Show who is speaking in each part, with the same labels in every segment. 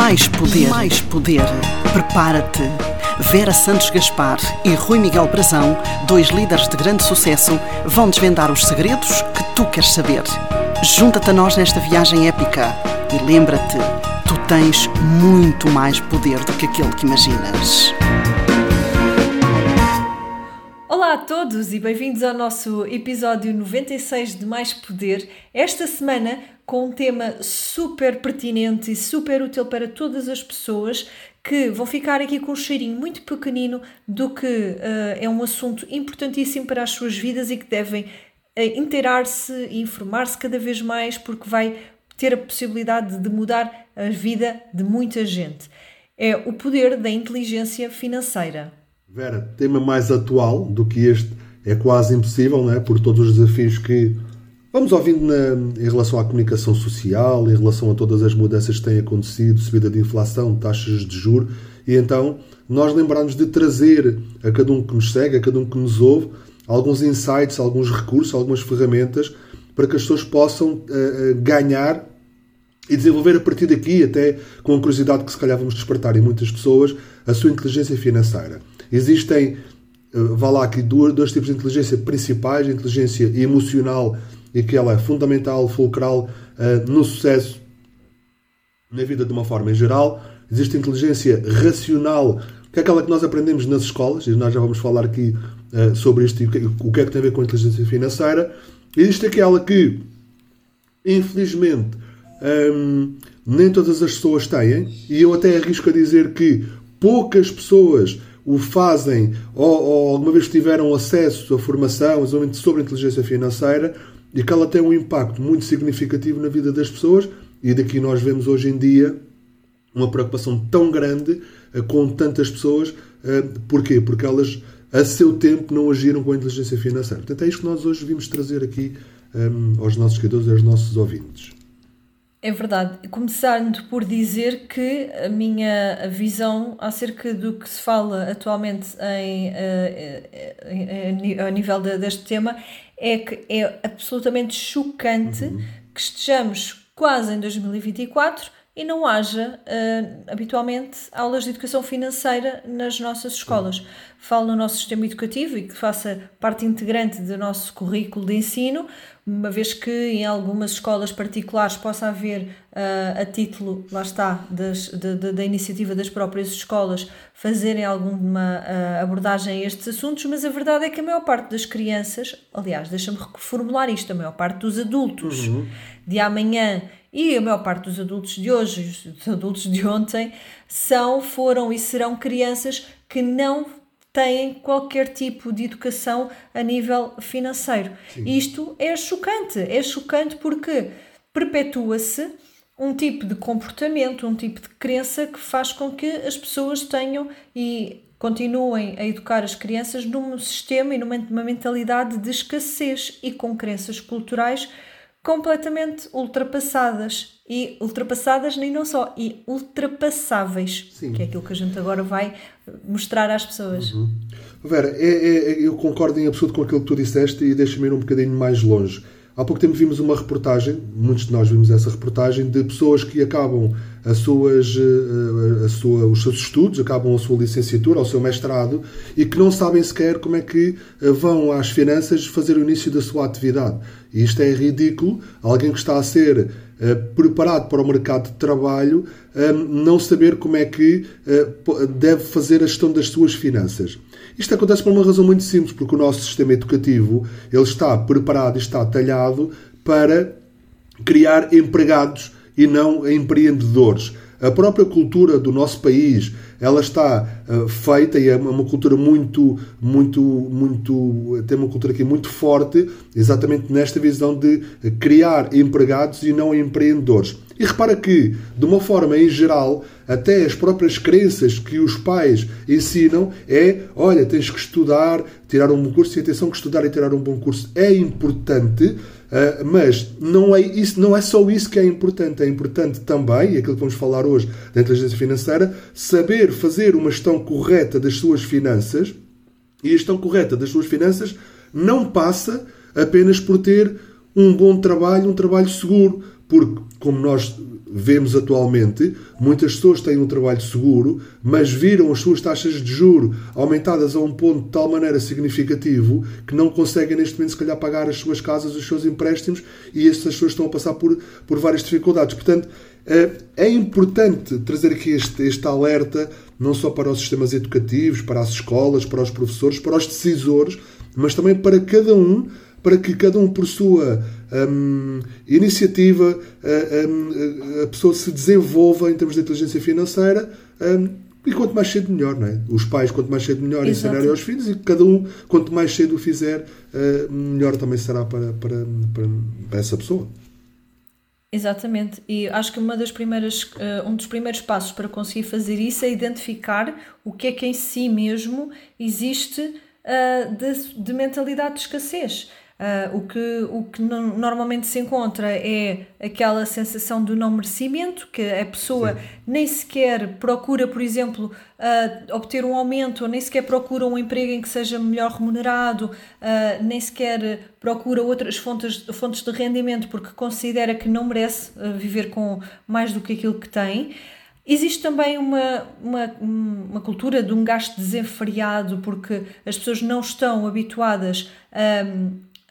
Speaker 1: Mais poder. Mais poder. Prepara-te. Vera Santos Gaspar e Rui Miguel Brazão, dois líderes de grande sucesso, vão desvendar os segredos que tu queres saber. Junta-te a nós nesta viagem épica e lembra-te, tu tens muito mais poder do que aquele que imaginas.
Speaker 2: Olá a todos e bem-vindos ao nosso episódio 96 de Mais Poder. Esta semana com um tema super pertinente e super útil para todas as pessoas que vão ficar aqui com um cheirinho muito pequenino do que uh, é um assunto importantíssimo para as suas vidas e que devem uh, inteirar-se e informar-se cada vez mais porque vai ter a possibilidade de mudar a vida de muita gente. É o poder da inteligência financeira.
Speaker 3: Vera, tema mais atual do que este é quase impossível, não é? Por todos os desafios que vamos ouvindo na, em relação à comunicação social, em relação a todas as mudanças que têm acontecido, subida de inflação, taxas de juros, e então nós lembrarmos de trazer a cada um que nos segue, a cada um que nos ouve, alguns insights, alguns recursos, algumas ferramentas para que as pessoas possam uh, ganhar e desenvolver a partir daqui, até com a curiosidade que se calhar vamos despertar em muitas pessoas, a sua inteligência financeira. Existem, eh, vá lá aqui, dois, dois tipos de inteligência principais, a inteligência emocional, e que ela é fundamental, fulcral uh, no sucesso na vida de uma forma em geral. Existe a inteligência racional, que é aquela que nós aprendemos nas escolas, e nós já vamos falar aqui uh, sobre isto e o que, é que tem a ver com a inteligência financeira. Existe aquela que, infelizmente, um, nem todas as pessoas têm, e eu até arrisco a dizer que poucas pessoas o fazem ou, ou alguma vez tiveram acesso à formação sobre a inteligência financeira e que ela tem um impacto muito significativo na vida das pessoas e daqui nós vemos hoje em dia uma preocupação tão grande uh, com tantas pessoas. Uh, porquê? Porque elas, a seu tempo, não agiram com a inteligência financeira. Portanto, é isto que nós hoje vimos trazer aqui um, aos nossos seguidores e aos nossos ouvintes.
Speaker 2: É verdade. Começando por dizer que a minha visão acerca do que se fala atualmente em, eh, em, em, a nível de, deste tema é que é absolutamente chocante uhum. que estejamos quase em 2024 e não haja uh, habitualmente aulas de educação financeira nas nossas escolas. Falo no nosso sistema educativo e que faça parte integrante do nosso currículo de ensino, uma vez que em algumas escolas particulares possa haver uh, a título, lá está, das, de, de, da iniciativa das próprias escolas fazerem alguma uh, abordagem a estes assuntos, mas a verdade é que a maior parte das crianças, aliás, deixa-me reformular isto, a maior parte dos adultos uhum. de amanhã e a maior parte dos adultos de hoje, os adultos de ontem, são, foram e serão crianças que não têm qualquer tipo de educação a nível financeiro. Sim. Isto é chocante, é chocante porque perpetua-se um tipo de comportamento, um tipo de crença que faz com que as pessoas tenham e continuem a educar as crianças num sistema e numa mentalidade de escassez e com crenças culturais completamente ultrapassadas e ultrapassadas nem não só e ultrapassáveis Sim. que é aquilo que a gente agora vai mostrar às pessoas
Speaker 3: uhum. Vera, é, é, eu concordo em absoluto com aquilo que tu disseste e deixa-me ir um bocadinho mais longe há pouco tempo vimos uma reportagem muitos de nós vimos essa reportagem de pessoas que acabam as suas, eh, a sua, os seus estudos, acabam a sua licenciatura, o seu mestrado e que não sabem sequer como é que eh, vão às finanças fazer o início da sua atividade. E isto é ridículo. Alguém que está a ser preparado para o mercado de trabalho não saber como é que deve fazer a gestão das suas finanças. Isto acontece por uma razão muito simples, porque o nosso sistema educativo ele está preparado e está talhado para criar empregados e não empreendedores. A própria cultura do nosso país, ela está uh, feita e é uma cultura muito, muito, muito, tem uma cultura aqui muito forte, exatamente nesta visão de criar empregados e não empreendedores. E repara que, de uma forma em geral, até as próprias crenças que os pais ensinam é, olha, tens que estudar, tirar um bom curso, e atenção que estudar e tirar um bom curso é importante, Uh, mas não é, isso, não é só isso que é importante. É importante também, e aquilo que vamos falar hoje da inteligência financeira, saber fazer uma gestão correta das suas finanças. E a gestão correta das suas finanças não passa apenas por ter um bom trabalho, um trabalho seguro. Porque, como nós vemos atualmente, muitas pessoas têm um trabalho seguro, mas viram as suas taxas de juro aumentadas a um ponto de tal maneira significativo que não conseguem neste momento, se calhar, pagar as suas casas, os seus empréstimos e essas pessoas estão a passar por, por várias dificuldades. Portanto, eh, é importante trazer aqui este, este alerta, não só para os sistemas educativos, para as escolas, para os professores, para os decisores, mas também para cada um para que cada um, por sua um, iniciativa, a, um, a, pessoa se desenvolva em termos de inteligência financeira. Um, e quanto mais cedo, melhor, não é? Os pais, quanto mais cedo, melhor Exato. ensinarem aos filhos e cada um, quanto mais cedo o fizer, uh, melhor também será para, para, para, para, essa pessoa.
Speaker 2: Exatamente, e acho que uma das primeiras, uh, um dos primeiros passos para conseguir fazer isso é identificar o que é que em si mesmo existe uh, de, de mentalidade de escassez. Uh, o que, o que no, normalmente se encontra é aquela sensação do não merecimento, que a pessoa Sim. nem sequer procura, por exemplo, uh, obter um aumento, nem sequer procura um emprego em que seja melhor remunerado, uh, nem sequer procura outras fontes, fontes de rendimento porque considera que não merece viver com mais do que aquilo que tem. Existe também uma, uma, uma cultura de um gasto desenfreado porque as pessoas não estão habituadas a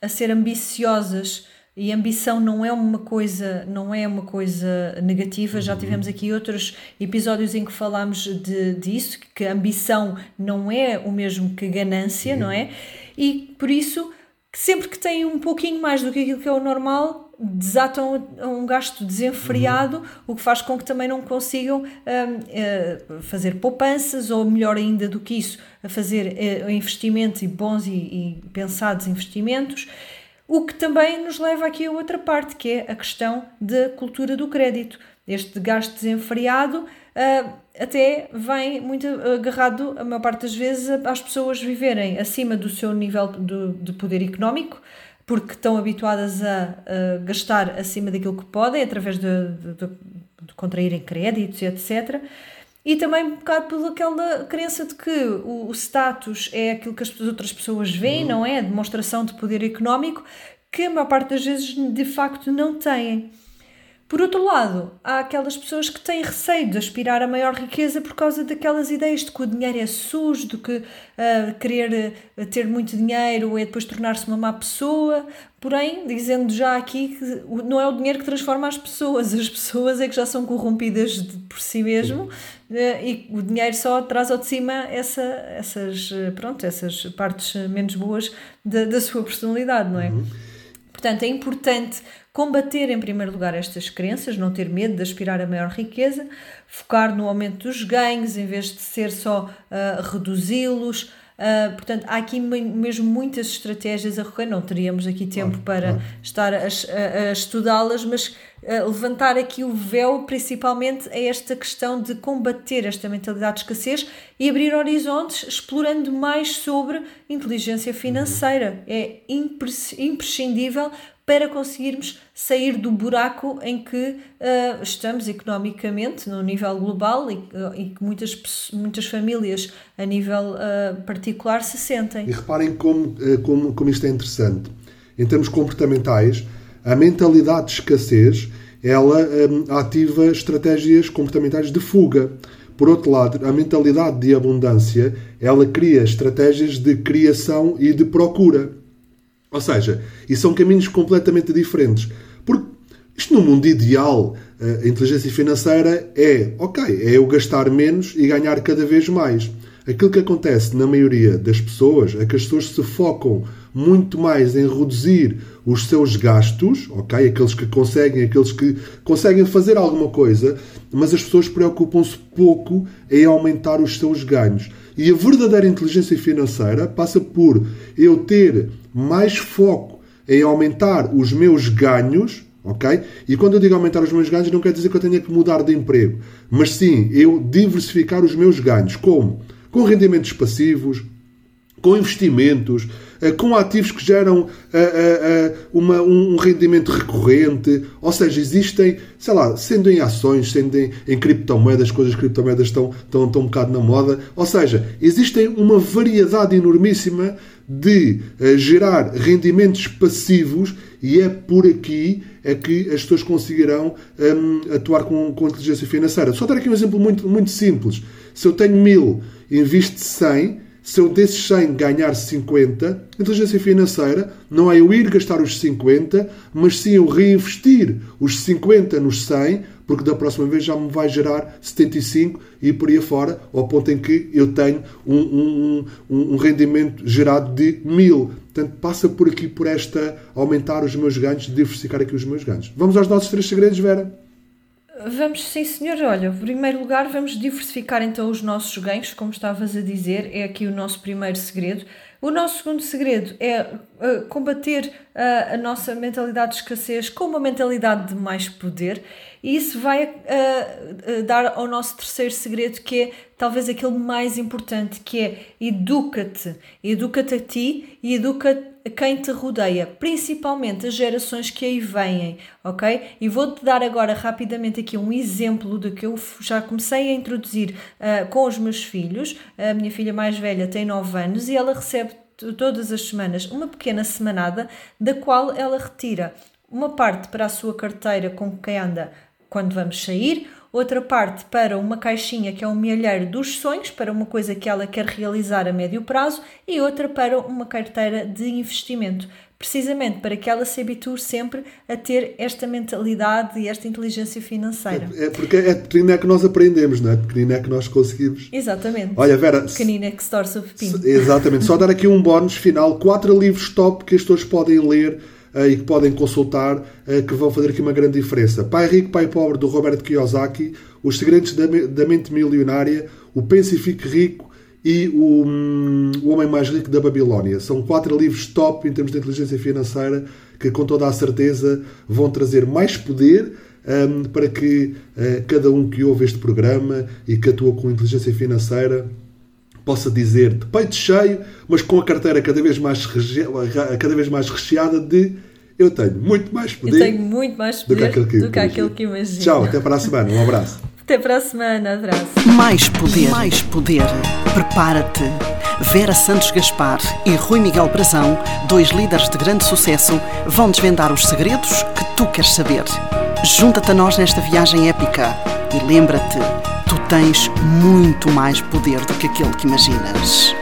Speaker 2: a ser ambiciosas. E ambição não é uma coisa não é uma coisa negativa. Já uhum. tivemos aqui outros episódios em que falámos de disso que a ambição não é o mesmo que ganância não é? E por isso sempre que têm um pouquinho mais do que aquilo que é o normal desatam um gasto desenfreado, uhum. o que faz com que também não consigam uh, fazer poupanças ou, melhor ainda do que isso, a fazer uh, investimentos e bons e, e, pensados investimentos. O que também nos leva aqui a outra parte, que é a questão da cultura do crédito. Este gasto desenfreado uh, até vem muito agarrado, a maior parte das vezes, às pessoas viverem acima do seu nível de, de poder económico, porque estão habituadas a, a gastar acima daquilo que podem, através de, de, de, contraírem créditos e etc. E também um bocado pelaquela crença de que o, o, status é aquilo que as outras pessoas veem, não é? A demonstração de poder económico, que a maior parte das vezes de facto não têm. Por outro lado, há aquelas pessoas que têm receio de aspirar a maior riqueza por causa daquelas ideias de que o dinheiro é sujo, de que uh, querer uh, ter muito dinheiro é depois tornar-se uma má pessoa. Porém, dizendo já aqui que não é o dinheiro que transforma as pessoas, as pessoas é que já são corrompidas de, por si mesmo uh, e o dinheiro só traz ao de cima essa, essas, pronto, essas partes menos boas da, da sua personalidade, não é? Uhum. Portanto, é importante combater em primeiro lugar estas crenças, não ter medo de aspirar a maior riqueza, focar no aumento dos ganhos em vez de ser só uh, reduzi-los. Uh, portanto, há aqui mesmo muitas estratégias a recorrer, não teríamos aqui tempo para estar a, a, a estudá-las, mas uh, levantar aqui o véu principalmente a esta questão de combater esta mentalidade de escassez e abrir horizontes explorando mais sobre inteligência financeira. Uhum. É imprescindível para conseguirmos sair do buraco em que uh, estamos economicamente no nível global e, e, que muitas, muitas famílias a nível uh, particular se sentem.
Speaker 3: E reparem como, como, como isto é interessante. Em termos comportamentais, a mentalidade de escassez ela um, ativa estratégias comportamentais de fuga. Por outro lado, a mentalidade de abundância ela cria estratégias de criação e de procura. Ou seja, e são caminhos completamente diferentes. Porque isto no mundo ideal, a inteligência financeira é, ok, é eu gastar menos e ganhar cada vez mais. Aquilo que acontece na maioria das pessoas é que as pessoas se focam muito mais em reduzir os seus gastos, ok? Aqueles que conseguem, aqueles que conseguem fazer alguma coisa, mas as pessoas preocupam-se pouco em aumentar os seus ganhos. E a verdadeira inteligência financeira passa por eu ter mais foco em aumentar os meus ganhos, ok? E quando eu digo aumentar os meus ganhos, não quer dizer que eu tenha que mudar de emprego, mas sim eu diversificar os meus ganhos. Como? Com rendimentos passivos, com investimentos, eh, com ativos que geram eh, eh, uma, um rendimento recorrente, ou seja, existem, sei lá, sendo em ações, sendo em, em criptomoedas, coisas criptomoedas estão, estão, estão um bocado na moda, ou seja, existem uma variedade enormíssima de uh, gerar rendimentos passivos e é por aqui é que as pessoas conseguirão um, atuar com, com inteligência financeira. Só dar aqui um exemplo muito, muito simples. Se eu tenho mil, invisto 100, se eu desses 100 ganhar 50, inteligência financeira não é eu ir gastar os 50, mas sim eu reinvestir os 50 nos 100, porque da próxima vez já me vai gerar 75 e por aí fora, ao ponto em que eu tenho um, um, um, um rendimento gerado de 1000. Portanto, passa por aqui, por esta aumentar os meus ganhos, diversificar aqui os meus ganhos. Vamos aos nossos três segredos, Vera?
Speaker 2: Vamos, sim, senhor. Olha, em primeiro lugar, vamos diversificar então os nossos ganhos, como estavas a dizer, é aqui o nosso primeiro segredo. O nosso segundo segredo é uh, combater uh, a nossa mentalidade de escassez com uma mentalidade de mais poder, e isso vai uh, dar ao nosso terceiro segredo, que é talvez aquele mais importante, que é educa-te, educa-te a ti e educa quem te rodeia, principalmente as gerações que aí vêm, ok? E vou-te dar agora rapidamente aqui um exemplo do que eu já comecei a introduzir uh, com os meus filhos. A minha filha mais velha tem 9 anos e ela recebe todas as semanas uma pequena semanada da qual ela retira uma parte para a sua carteira com quem anda quando vamos sair, outra parte para uma caixinha que é um milheiro dos sonhos, para uma coisa que ela quer realizar a médio prazo, e outra para uma carteira de investimento, precisamente para que ela se habitue sempre a ter esta mentalidade e esta inteligência financeira.
Speaker 3: É, é porque é pequenino é que nós aprendemos, não é? Pequenino é que nós conseguimos.
Speaker 2: Exatamente.
Speaker 3: Olha, Vera.
Speaker 2: Pequenino é que se torce o pepino.
Speaker 3: Exatamente. Só dar aqui um bónus final: quatro livros top que as pessoas podem ler e que podem consultar, eh, que vão fazer aqui uma grande diferença. Pai Rico, Pai Pobre, do Robert Kiyosaki, Os Segredos da Mente Milionária, O Pense e Fique Rico e o, hum, o Homem Mais Rico da Babilónia. São quatro livros top em termos de inteligência financeira que, com toda a certeza, vão trazer mais poder um, para que uh, cada um que ouve este programa e que atua com inteligência financeira possa dizer de peito cheio, mas com a carteira cada vez mais, cada vez mais recheada de eu tenho muito mais poder,
Speaker 2: tenho muito mais poder do que aquilo que, do que, aquilo que imagino.
Speaker 3: Tchau, até para a semana. Um abraço.
Speaker 2: Até para a semana. Abraço.
Speaker 1: Mais poder, mais poder. Prepara-te. Vera Santos Gaspar e Rui Miguel Brazão, dois líderes de grande sucesso, vão desvendar os segredos que tu queres saber. Junta-te a nós nesta viagem épica e lembra-te tens muito mais poder do que aquele que imaginas.